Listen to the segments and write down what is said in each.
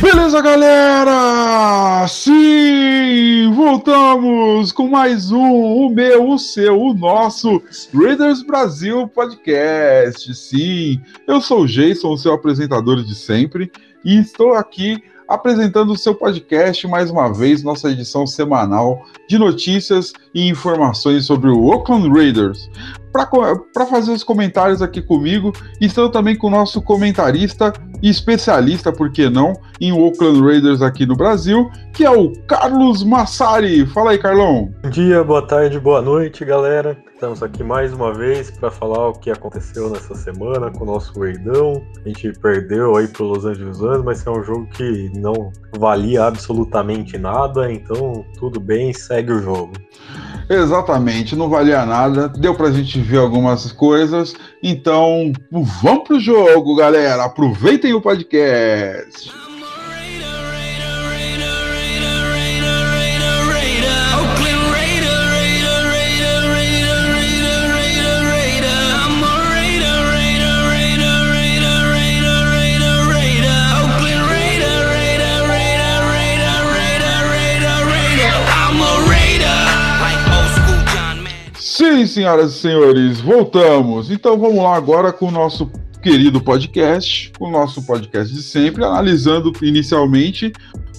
Beleza, galera? Sim, voltamos com mais um, o meu, o seu, o nosso Raiders Brasil Podcast. Sim, eu sou o Jason, o seu apresentador de sempre, e estou aqui apresentando o seu podcast mais uma vez, nossa edição semanal de notícias e informações sobre o Oakland Raiders para fazer os comentários aqui comigo. Estão também com o nosso comentarista e especialista, por que não, em Oakland Raiders aqui no Brasil, que é o Carlos Massari. Fala aí, Carlão. Bom dia, boa tarde, boa noite, galera. Estamos aqui mais uma vez para falar o que aconteceu nessa semana com o nosso Raidão. A gente perdeu aí pro Los Angeles Rams, mas é um jogo que não valia absolutamente nada, então tudo bem, segue o jogo. Exatamente, não valia nada, deu pra gente ver algumas coisas, então vamos pro jogo, galera. Aproveitem o podcast. Sim, senhoras e senhores, voltamos. Então vamos lá agora com o nosso querido podcast, o nosso podcast de sempre, analisando inicialmente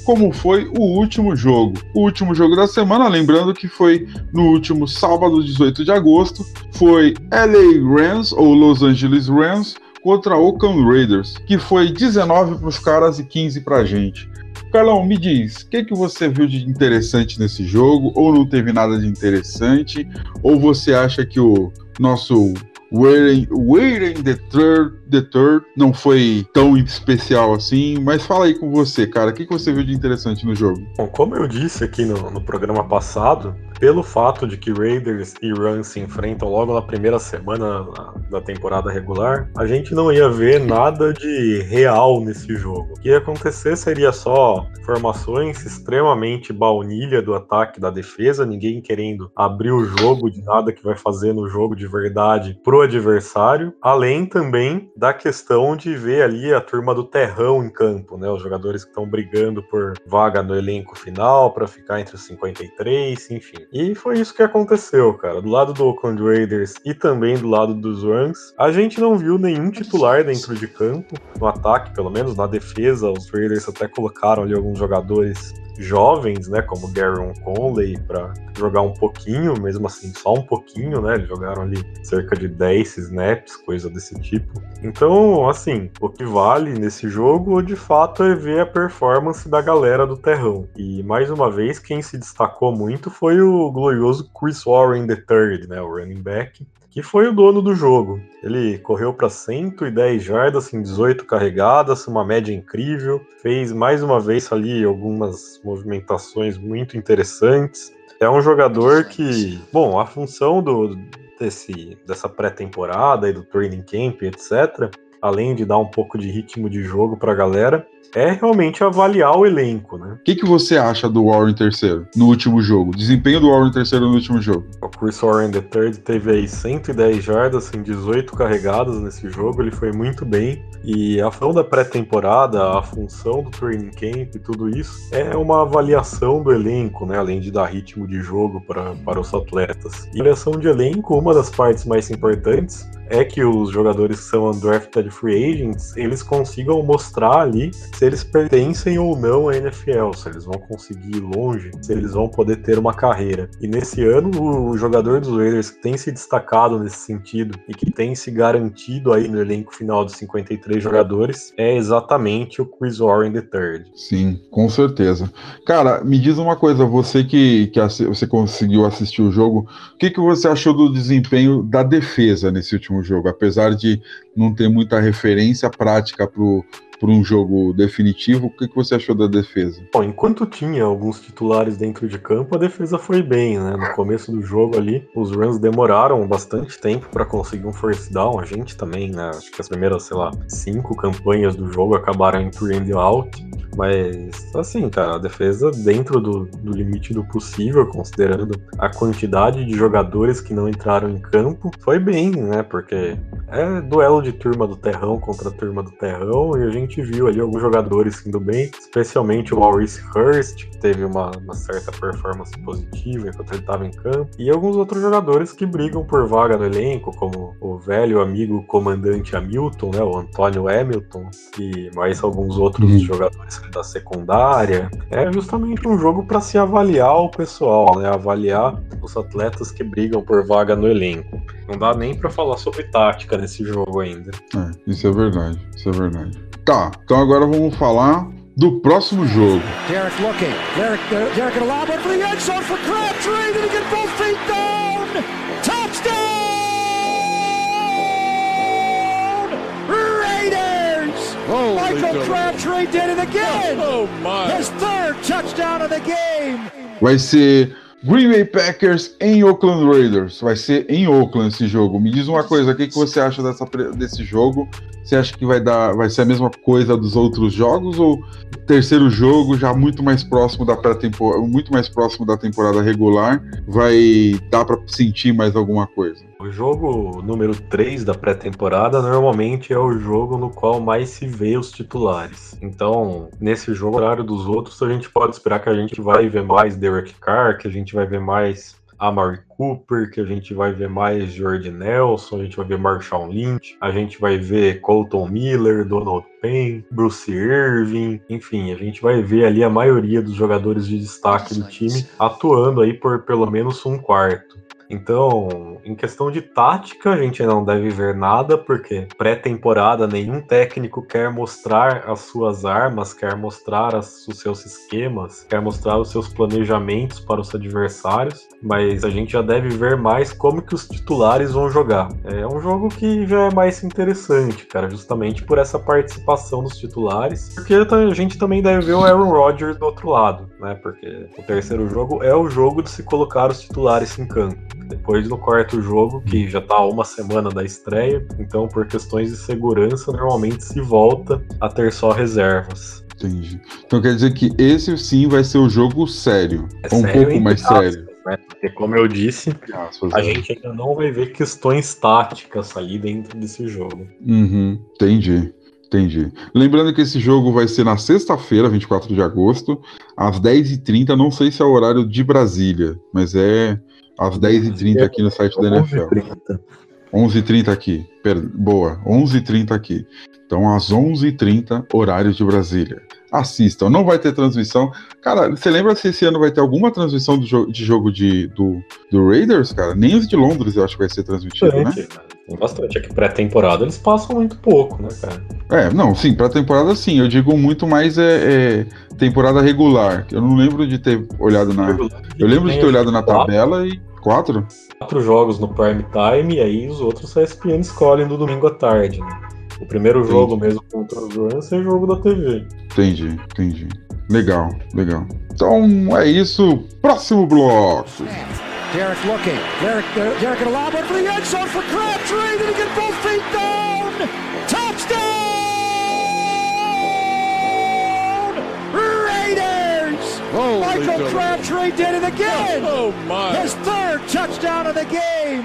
como foi o último jogo. O último jogo da semana, lembrando que foi no último sábado, 18 de agosto, foi LA Rams ou Los Angeles Rams contra Oakland Raiders, que foi 19 para os caras e 15 para a gente. Carlão, me diz, o que, que você viu de interessante nesse jogo? Ou não teve nada de interessante? Ou você acha que o nosso Waiting the Third, the Third não foi tão especial assim, mas fala aí com você, cara, o que, que você viu de interessante no jogo? Bom, como eu disse aqui no, no programa passado, pelo fato de que Raiders e Rams se enfrentam logo na primeira semana da temporada regular, a gente não ia ver nada de real nesse jogo. O que ia acontecer seria só formações extremamente baunilha do ataque da defesa, ninguém querendo abrir o jogo de nada que vai fazer no jogo de verdade pro adversário, além também da questão de ver ali a turma do terrão em campo, né? Os jogadores que estão brigando por vaga no elenco final para ficar entre os 53, enfim. E foi isso que aconteceu, cara. Do lado do Oakland Raiders e também do lado dos Rams, a gente não viu nenhum titular dentro de campo, no ataque, pelo menos, na defesa. Os Raiders até colocaram ali alguns jogadores jovens, né, como Darren Conley, para jogar um pouquinho, mesmo assim, só um pouquinho, né? Eles jogaram ali cerca de 10 snaps, coisa desse tipo. Então, assim, o que vale nesse jogo, de fato, é ver a performance da galera do terrão. E mais uma vez, quem se destacou muito foi o glorioso Chris Warren III, né, o running back, que foi o dono do jogo. Ele correu para 110 jardas em 18 carregadas, uma média incrível, fez mais uma vez ali algumas movimentações muito interessantes. É um jogador que, bom, a função do, desse, dessa pré-temporada e do training camp, etc., além de dar um pouco de ritmo de jogo para a galera, é realmente avaliar o elenco, né? O que, que você acha do Warren terceiro no último jogo? Desempenho do Warren terceiro no último jogo? O Chris Warren III teve aí 110 jardas em 18 carregadas nesse jogo, ele foi muito bem. E a função da pré-temporada, a função do training camp e tudo isso é uma avaliação do elenco, né? Além de dar ritmo de jogo para, para os atletas. E avaliação de elenco, uma das partes mais importantes é que os jogadores que são undrafted free agents, eles consigam mostrar ali se eles pertencem ou não à NFL, se eles vão conseguir ir longe, se eles vão poder ter uma carreira. E nesse ano, o jogador dos Raiders que tem se destacado nesse sentido e que tem se garantido aí no elenco final de 53 jogadores é exatamente o Chris Warren III. Sim, com certeza. Cara, me diz uma coisa, você que, que você conseguiu assistir o jogo, o que, que você achou do desempenho da defesa nesse último jogo? Apesar de não ter muita referência prática para um jogo definitivo. O que, que você achou da defesa? Bom, enquanto tinha alguns titulares dentro de campo, a defesa foi bem, né? No começo do jogo ali, os runs demoraram bastante tempo para conseguir um force down. A gente também, né? Acho que as primeiras, sei lá, cinco campanhas do jogo acabaram em three and out. Mas, assim, cara, a defesa dentro do, do limite do possível, considerando a quantidade de jogadores que não entraram em campo, foi bem, né? Porque é duelo de turma do terrão contra turma do terrão, e a gente viu ali alguns jogadores indo bem, especialmente o Maurice Hurst, que teve uma, uma certa performance positiva enquanto ele estava em campo, e alguns outros jogadores que brigam por vaga no elenco, como o velho amigo comandante Hamilton, né? O Antônio Hamilton, e mais alguns outros uhum. jogadores da secundária, é justamente um jogo para se avaliar o pessoal, né? Avaliar os atletas que brigam por vaga no elenco. Não dá nem para falar sobre tática nesse jogo ainda. É, isso é verdade, isso é verdade. Tá, então agora vamos falar do próximo jogo. Derek looking. Derek, Derek in for the end zone for Crabtree. Did he get both feet down? Touchdown! Holy Michael Crabtree did it again. Oh, my. His third touchdown of the game. Vai ser Green Bay Packers em Oakland Raiders. Vai ser em Oakland esse jogo. Me diz uma coisa, o que, que você acha dessa, desse jogo? Você acha que vai dar, vai ser a mesma coisa dos outros jogos ou terceiro jogo já muito mais próximo da pré-temporada, muito mais próximo da temporada regular, vai dar para sentir mais alguma coisa? O jogo número 3 da pré-temporada normalmente é o jogo no qual mais se vê os titulares. Então, nesse jogo, horário dos outros, a gente pode esperar que a gente vai ver mais Derek Carr, que a gente vai ver mais Amari Cooper, que a gente vai ver mais Jordan Nelson, a gente vai ver Marshall Lynch, a gente vai ver Colton Miller, Donald Payne, Bruce Irving, enfim, a gente vai ver ali a maioria dos jogadores de destaque do time atuando aí por pelo menos um quarto. Então, em questão de tática, a gente não deve ver nada, porque pré-temporada nenhum técnico quer mostrar as suas armas, quer mostrar as, os seus esquemas, quer mostrar os seus planejamentos para os adversários, mas a gente já deve ver mais como que os titulares vão jogar. É um jogo que já é mais interessante, cara, justamente por essa participação dos titulares, porque a gente também deve ver o Aaron Rodgers do outro lado, né? Porque o terceiro jogo é o jogo de se colocar os titulares em campo. Depois do quarto jogo, que já tá uma semana da estreia, então por questões de segurança, normalmente se volta a ter só reservas. Entendi. Então quer dizer que esse sim vai ser o jogo sério. É um sério pouco mais aspas, sério. Né? Porque, como eu disse, aspas, a é. gente ainda não vai ver questões táticas ali dentro desse jogo. Uhum, entendi. Entendi. Lembrando que esse jogo vai ser na sexta-feira, 24 de agosto, às 10h30. Não sei se é o horário de Brasília, mas é às 10h30 aqui no site da NFL. 11h30 aqui. Boa, 11h30 aqui. Então, às 11h30, horário de Brasília. Assistam, não vai ter transmissão. Cara, você lembra se esse ano vai ter alguma transmissão jo de jogo de, do, do Raiders, cara? Nem os de Londres eu acho que vai ser transmitido, né? Tem bastante. Aqui pré-temporada eles passam muito pouco, né, cara? É, não, sim, pré-temporada sim. Eu digo muito mais é, é, temporada regular. Eu não lembro de ter olhado na. Eu lembro de ter olhado na tabela e Quatro? Quatro jogos no prime time e aí os outros a ESPN escolhem no domingo à tarde. Né? O primeiro entendi. jogo mesmo contra os Rams é jogo da TV. Entendi, entendi. Legal, legal. Então é isso. Próximo bloco. Derek looking. Derek, Derek in a lob for the end zone for Crabtree. Did he get both feet down? Holy Michael Crabtree did it again. Oh my. His third touchdown of the game.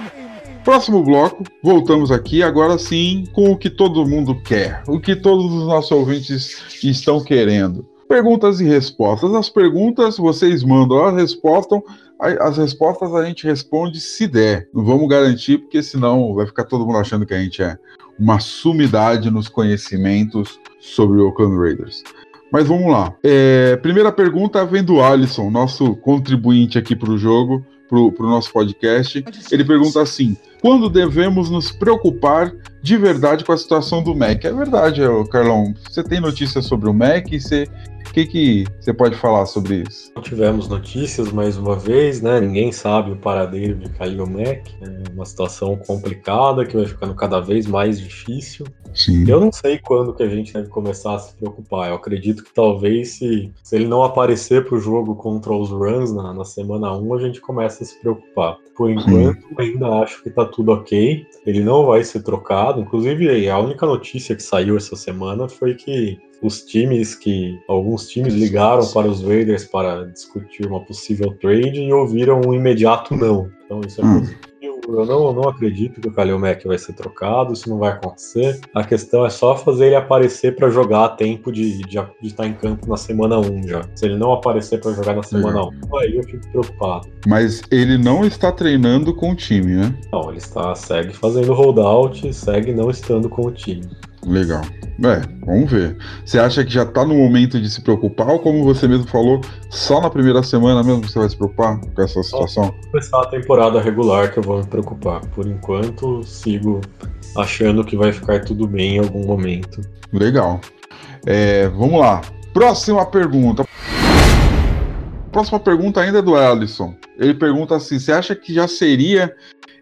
Próximo bloco, voltamos aqui agora sim com o que todo mundo quer, o que todos os nossos ouvintes estão querendo. Perguntas e respostas. As perguntas vocês mandam, as respostas, as respostas a gente responde se der. Não vamos garantir, porque senão vai ficar todo mundo achando que a gente é uma sumidade nos conhecimentos sobre o Oakland Raiders. Mas vamos lá. É, primeira pergunta vem do Alisson, nosso contribuinte aqui para o jogo, pro, pro nosso podcast. Ele pergunta assim: quando devemos nos preocupar de verdade com a situação do Mac? É verdade, Carlão. Você tem notícias sobre o Mac? Você o que, que você pode falar sobre isso? Não tivemos notícias mais uma vez, né? Ninguém sabe o paradeiro de Khalil Mack. É uma situação complicada que vai ficando cada vez mais difícil. Sim. Eu não sei quando que a gente deve começar a se preocupar. Eu acredito que talvez se, se ele não aparecer para o jogo contra os Runs na, na semana 1, a gente começa a se preocupar. Por enquanto, Sim. ainda acho que está tudo ok. Ele não vai ser trocado. Inclusive, a única notícia que saiu essa semana foi que os times que. Alguns times ligaram para os Raiders para discutir uma possível trade e ouviram um imediato não. Então isso é hum. Positivo. Eu não, não acredito que o Kalil Mack vai ser trocado, isso não vai acontecer. A questão é só fazer ele aparecer para jogar a tempo de, de, de, estar em campo na semana 1 já. Se ele não aparecer para jogar na semana 1, aí eu fico preocupado. Mas ele não está treinando com o time, né? Não, ele está segue fazendo holdout, segue não estando com o time. Legal. É, vamos ver. Você acha que já tá no momento de se preocupar ou como você mesmo falou, só na primeira semana mesmo você vai se preocupar com essa situação? Só começar a temporada regular que eu vou me preocupar. Por enquanto, sigo achando que vai ficar tudo bem em algum momento. Legal. É, vamos lá. Próxima pergunta. Próxima pergunta ainda é do Ellison. Ele pergunta assim: você acha que já seria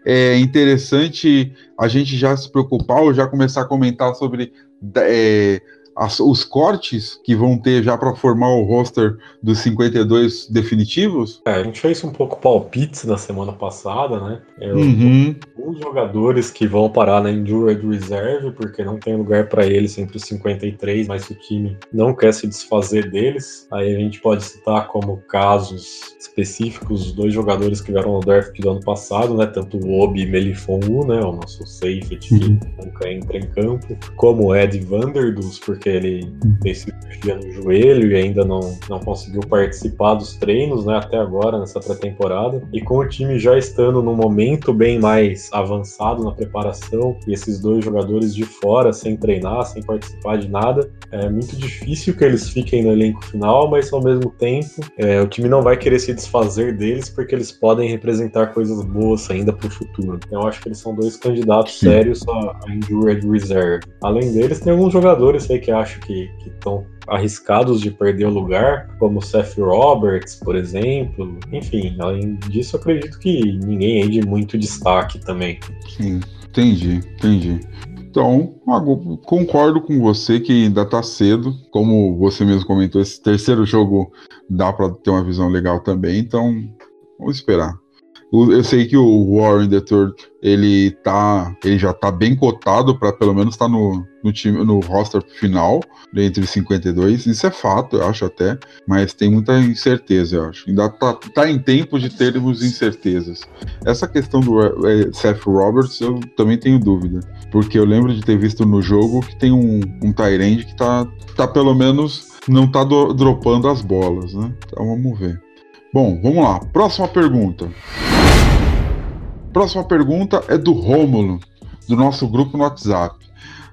é interessante a gente já se preocupar ou já começar a comentar sobre é, as, os cortes que vão ter já para formar o roster dos 52 definitivos? É, a gente fez um pouco palpites na semana passada, né? Eu, uhum. Os jogadores que vão parar na Endured Reserve, porque não tem lugar para eles entre os 53, mas o time não quer se desfazer deles. Aí a gente pode citar como casos específicos os dois jogadores que vieram no draft do ano passado, né? Tanto o Obi Melifonwu, né? O nosso safety uhum. que nunca entra em campo, como o Ed Vanderdoes, porque ele tem cirurgia no joelho e ainda não, não conseguiu participar dos treinos, né? Até agora, nessa pré-temporada. E com o time já estando num momento bem mais avançado na preparação e esses dois jogadores de fora, sem treinar, sem participar de nada, é muito difícil que eles fiquem no elenco final, mas ao mesmo tempo é, o time não vai querer se desfazer deles porque eles podem representar coisas boas ainda para o futuro. Então eu acho que eles são dois candidatos Sim. sérios a, a Injured Reserve. Além deles, tem alguns jogadores aí que acho que estão arriscados de perder o lugar, como Seth Roberts, por exemplo. Enfim, além disso, acredito que ninguém é de muito destaque também. Sim, entendi, entendi. Então, concordo com você que ainda está cedo. Como você mesmo comentou, esse terceiro jogo dá para ter uma visão legal também. Então, vamos esperar. Eu sei que o Warren Third ele tá, ele já tá bem cotado para pelo menos estar tá no, no time, no roster final entre 52. Isso é fato, eu acho até, mas tem muita incerteza, eu acho. Ainda tá, tá em tempo de termos incertezas. Essa questão do é, Seth Roberts eu também tenho dúvida, porque eu lembro de ter visto no jogo que tem um, um Tyrande que tá, tá pelo menos não tá do, dropando as bolas, né? Então vamos ver. Bom, vamos lá. Próxima pergunta. Próxima pergunta é do Rômulo, do nosso grupo no WhatsApp.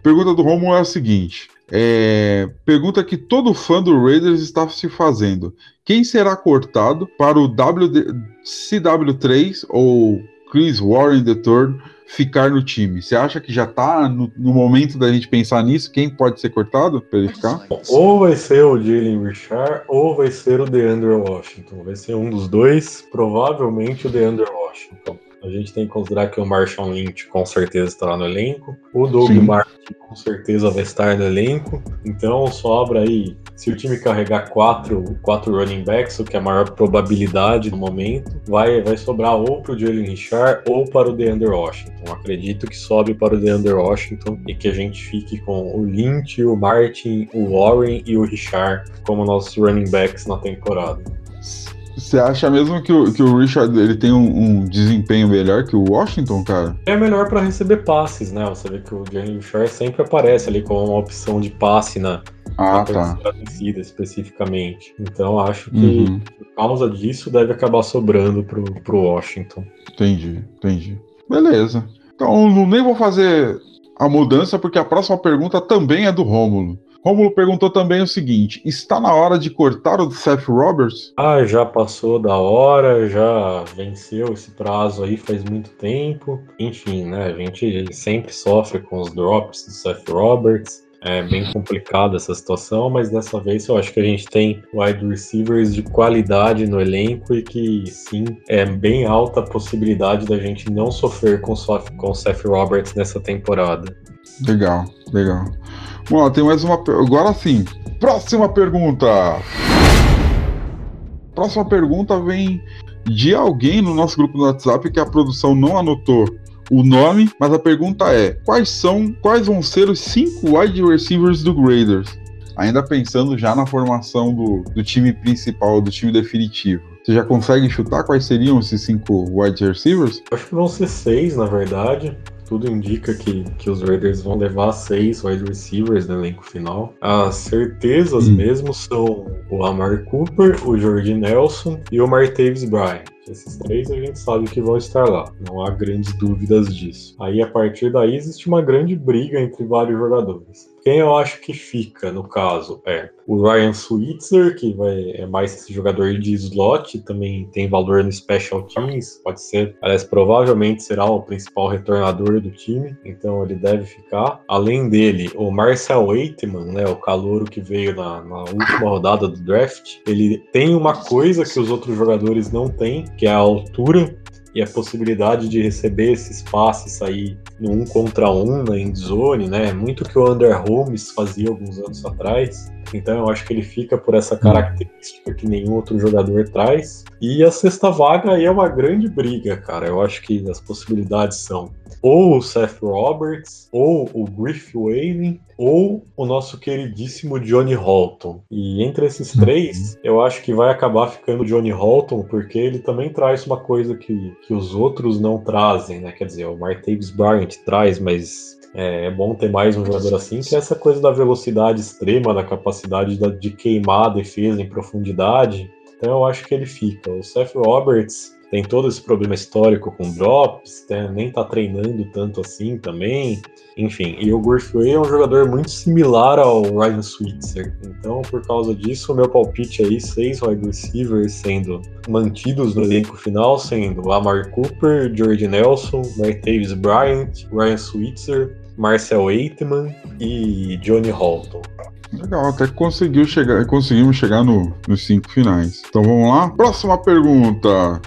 Pergunta do Rômulo é a seguinte: é, pergunta que todo fã do Raiders está se fazendo. Quem será cortado para o WD, CW3 ou Chris Warren III ficar no time? Você acha que já está no, no, momento da gente pensar nisso? Quem pode ser cortado para ele ficar? Ou vai ser o Jalen Richard ou vai ser o DeAndre Washington. Vai ser um dos dois, provavelmente o DeAndre Washington. A gente tem que considerar que o Marshall Lynch com certeza estará no elenco. O Doug Martin com certeza vai estar no elenco. Então sobra aí, se o time carregar quatro, quatro running backs, o que é a maior probabilidade no momento, vai, vai sobrar ou para o Jalen Richard ou para o DeAndre Washington. Acredito que sobe para o DeAndre Washington e que a gente fique com o Lynch, o Martin, o Warren e o Richard como nossos running backs na temporada. Você acha mesmo que o, que o Richard ele tem um, um desempenho melhor que o Washington, cara? É melhor para receber passes, né? Você vê que o Jalen Richard sempre aparece ali como uma opção de passe na, ah, tá. especificamente. Então acho que uhum. por causa disso deve acabar sobrando pro, pro Washington. Entendi, entendi. Beleza. Então nem vou fazer a mudança porque a próxima pergunta também é do Rômulo. Romulo perguntou também o seguinte: está na hora de cortar o Seth Roberts? Ah, já passou da hora, já venceu esse prazo aí faz muito tempo. Enfim, né? A gente sempre sofre com os drops do Seth Roberts. É bem complicada essa situação, mas dessa vez eu acho que a gente tem wide receivers de qualidade no elenco e que sim, é bem alta a possibilidade da gente não sofrer com o Seth Roberts nessa temporada. Legal, legal. Bom, tem mais uma. Agora sim, próxima pergunta. Próxima pergunta vem de alguém no nosso grupo no WhatsApp que a produção não anotou o nome, mas a pergunta é: quais são, quais vão ser os cinco wide receivers do Raiders? Ainda pensando já na formação do, do time principal, do time definitivo. Você já consegue chutar quais seriam esses cinco wide receivers? Acho que vão ser seis, na verdade tudo indica que, que os Raiders vão levar seis wide receivers no elenco final. As certezas hum. mesmo são o Amar Cooper, o Jordi Nelson e o Martavis Bryant. Esses três a gente sabe que vão estar lá, não há grandes dúvidas disso. Aí a partir daí existe uma grande briga entre vários jogadores. Quem eu acho que fica, no caso, é o Ryan Switzer, que vai, é mais esse jogador de slot, também tem valor no Special Teams, pode ser, aliás, provavelmente será o principal retornador do time, então ele deve ficar. Além dele, o Marcel Waitman, né, o calouro que veio na, na última rodada do draft, ele tem uma coisa que os outros jogadores não têm, que é a altura e a possibilidade de receber esses passes aí no um contra um na endzone, né? Muito que o Under Holmes fazia alguns anos atrás. Então eu acho que ele fica por essa característica que nenhum outro jogador traz. E a sexta vaga aí é uma grande briga, cara. Eu acho que as possibilidades são ou o Seth Roberts, ou o Griff Wayne, ou o nosso queridíssimo Johnny Holton. E entre esses uhum. três, eu acho que vai acabar ficando Johnny Holton, porque ele também traz uma coisa que, que os outros não trazem, né? Quer dizer, o Martavis Bryant traz, mas é, é, bom ter mais um jogador assim, que é essa coisa da velocidade extrema, da capacidade de queimar a defesa em profundidade. Então eu acho que ele fica. O Seth Roberts tem todo esse problema histórico com drops, né? nem tá treinando tanto assim também. Enfim, e o Gurfway é um jogador muito similar ao Ryan Switzer. Então, por causa disso, o meu palpite aí, seis wide receivers sendo mantidos no elenco final, sendo Amar Cooper, George Nelson, Martavis Bryant, Ryan Switzer, Marcel Aitman e Johnny Holton. Legal, até que conseguiu chegar, conseguimos chegar no, nos cinco finais. Então vamos lá. Próxima pergunta.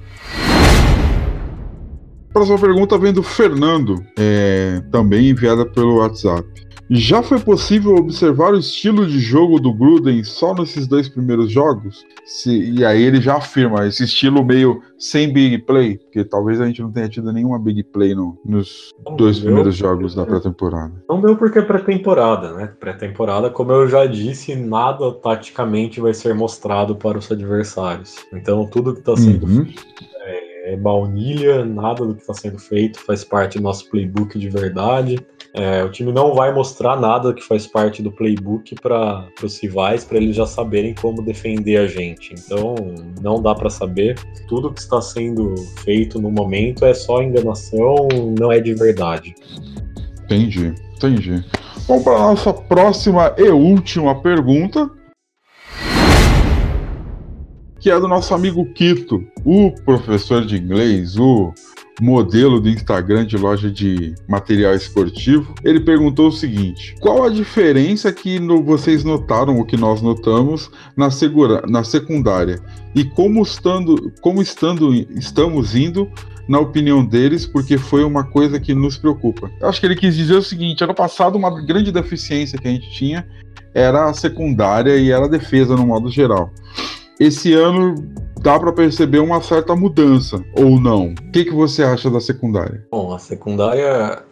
Próxima pergunta vem do Fernando, é, também enviada pelo WhatsApp. Já foi possível observar o estilo de jogo do Gruden só nesses dois primeiros jogos? Se, e aí ele já afirma esse estilo meio sem big play, porque talvez a gente não tenha tido nenhuma big play no, nos não dois primeiros jogos da pré-temporada. Não deu porque é pré-temporada, né? Pré-temporada, como eu já disse, nada taticamente vai ser mostrado para os adversários. Então tudo que está sendo uhum. É, baunilha, nada do que está sendo feito faz parte do nosso playbook de verdade. É, o time não vai mostrar nada que faz parte do playbook para os rivais, para eles já saberem como defender a gente. Então, não dá para saber. Tudo que está sendo feito no momento é só enganação, não é de verdade. Entendi, entendi. Vamos para a nossa próxima e última pergunta que é do nosso amigo Quito, o professor de inglês, o modelo do Instagram de loja de material esportivo. Ele perguntou o seguinte: qual a diferença que no, vocês notaram, o que nós notamos, na, segura, na secundária? E como, estando, como estando, estamos indo na opinião deles, porque foi uma coisa que nos preocupa. Eu acho que ele quis dizer o seguinte: ano passado, uma grande deficiência que a gente tinha era a secundária e era a defesa no modo geral esse ano dá para perceber uma certa mudança, ou não? O que, que você acha da secundária? Bom, a secundária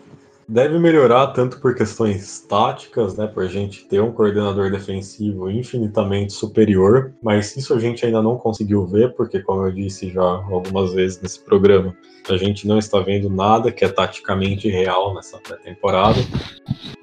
deve melhorar tanto por questões táticas, né, por a gente ter um coordenador defensivo infinitamente superior, mas isso a gente ainda não conseguiu ver, porque como eu disse já algumas vezes nesse programa, a gente não está vendo nada que é taticamente real nessa pré-temporada,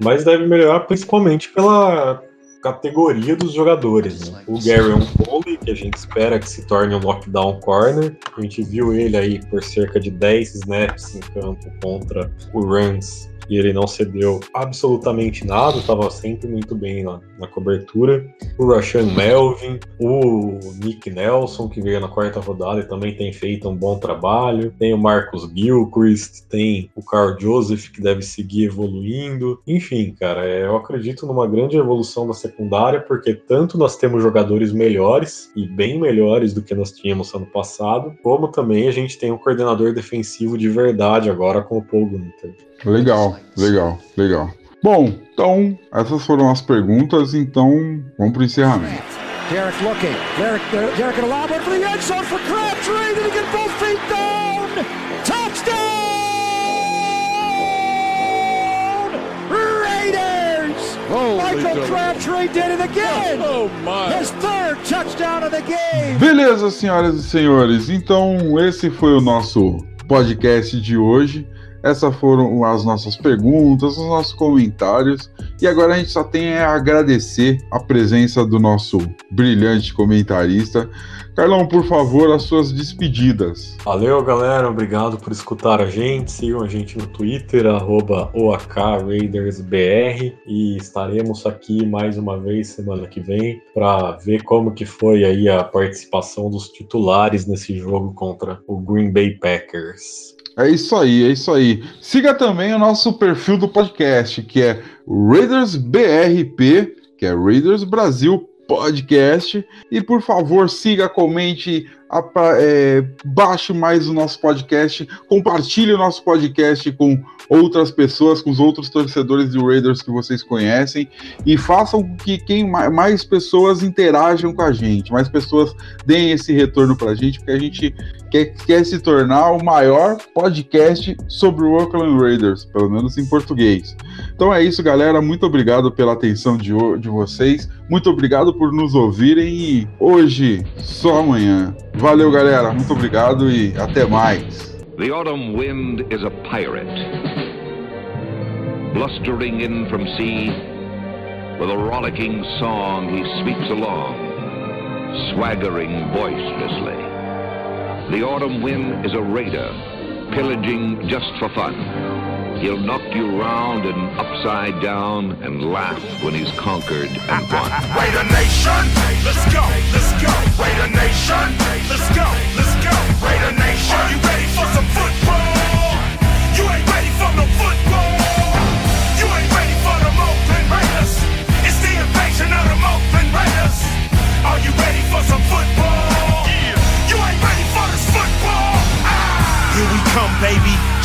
mas deve melhorar principalmente pela categoria dos jogadores. Né? O Gary Cole que a gente espera que se torne um lockdown corner. A gente viu ele aí por cerca de 10 snaps em campo contra o Rams e ele não cedeu absolutamente nada, estava sempre muito bem na, na cobertura. O Rashan Melvin, o Nick Nelson, que veio na quarta rodada e também tem feito um bom trabalho. Tem o Marcos Gilchrist, tem o Carl Joseph, que deve seguir evoluindo. Enfim, cara, é, eu acredito numa grande evolução da secundária, porque tanto nós temos jogadores melhores e bem melhores do que nós tínhamos ano passado, como também a gente tem um coordenador defensivo de verdade agora com o Paul Gunter. Legal, legal, legal. Bom, então essas foram as perguntas, então vamos para o encerramento. Derek looking. Derek, Derek lob for the end zone for Crabtree. Did he get both feet down? Touchdown! Raiders! Holy Michael Crabtree did it again! Oh my! His third touchdown of the game! Beleza, senhoras e senhores. Então esse foi o nosso podcast de hoje. Essas foram as nossas perguntas, os nossos comentários. E agora a gente só tem a agradecer a presença do nosso brilhante comentarista. Carlão, por favor, as suas despedidas. Valeu, galera. Obrigado por escutar a gente. Sigam a gente no Twitter, OAKRaidersBR. E estaremos aqui mais uma vez semana que vem para ver como que foi aí a participação dos titulares nesse jogo contra o Green Bay Packers. É isso aí, é isso aí. Siga também o nosso perfil do podcast, que é Raiders BRP, que é Raiders Brasil Podcast. E por favor, siga, comente, é, baixe mais o nosso podcast, compartilhe o nosso podcast com outras pessoas, com os outros torcedores de Raiders que vocês conhecem e façam com que quem, mais pessoas interajam com a gente, mais pessoas deem esse retorno para a gente, porque a gente quer, quer se tornar o maior podcast sobre o Oakland Raiders, pelo menos em português. Então é isso, galera. Muito obrigado pela atenção de, de vocês. Muito obrigado por nos ouvirem e hoje, só amanhã. Valeu, galera. Muito obrigado e até mais. The autumn wind is a pirate, blustering in from sea. With a rollicking song, he sweeps along, swaggering boisterously. The autumn wind is a raider, pillaging just for fun. He'll knock you round and upside down and laugh when he's conquered and won. Raider Nation, let's go, let's go. Raider Nation, let's go, let's go. Raider Nation,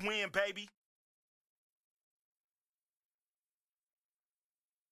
Win, baby.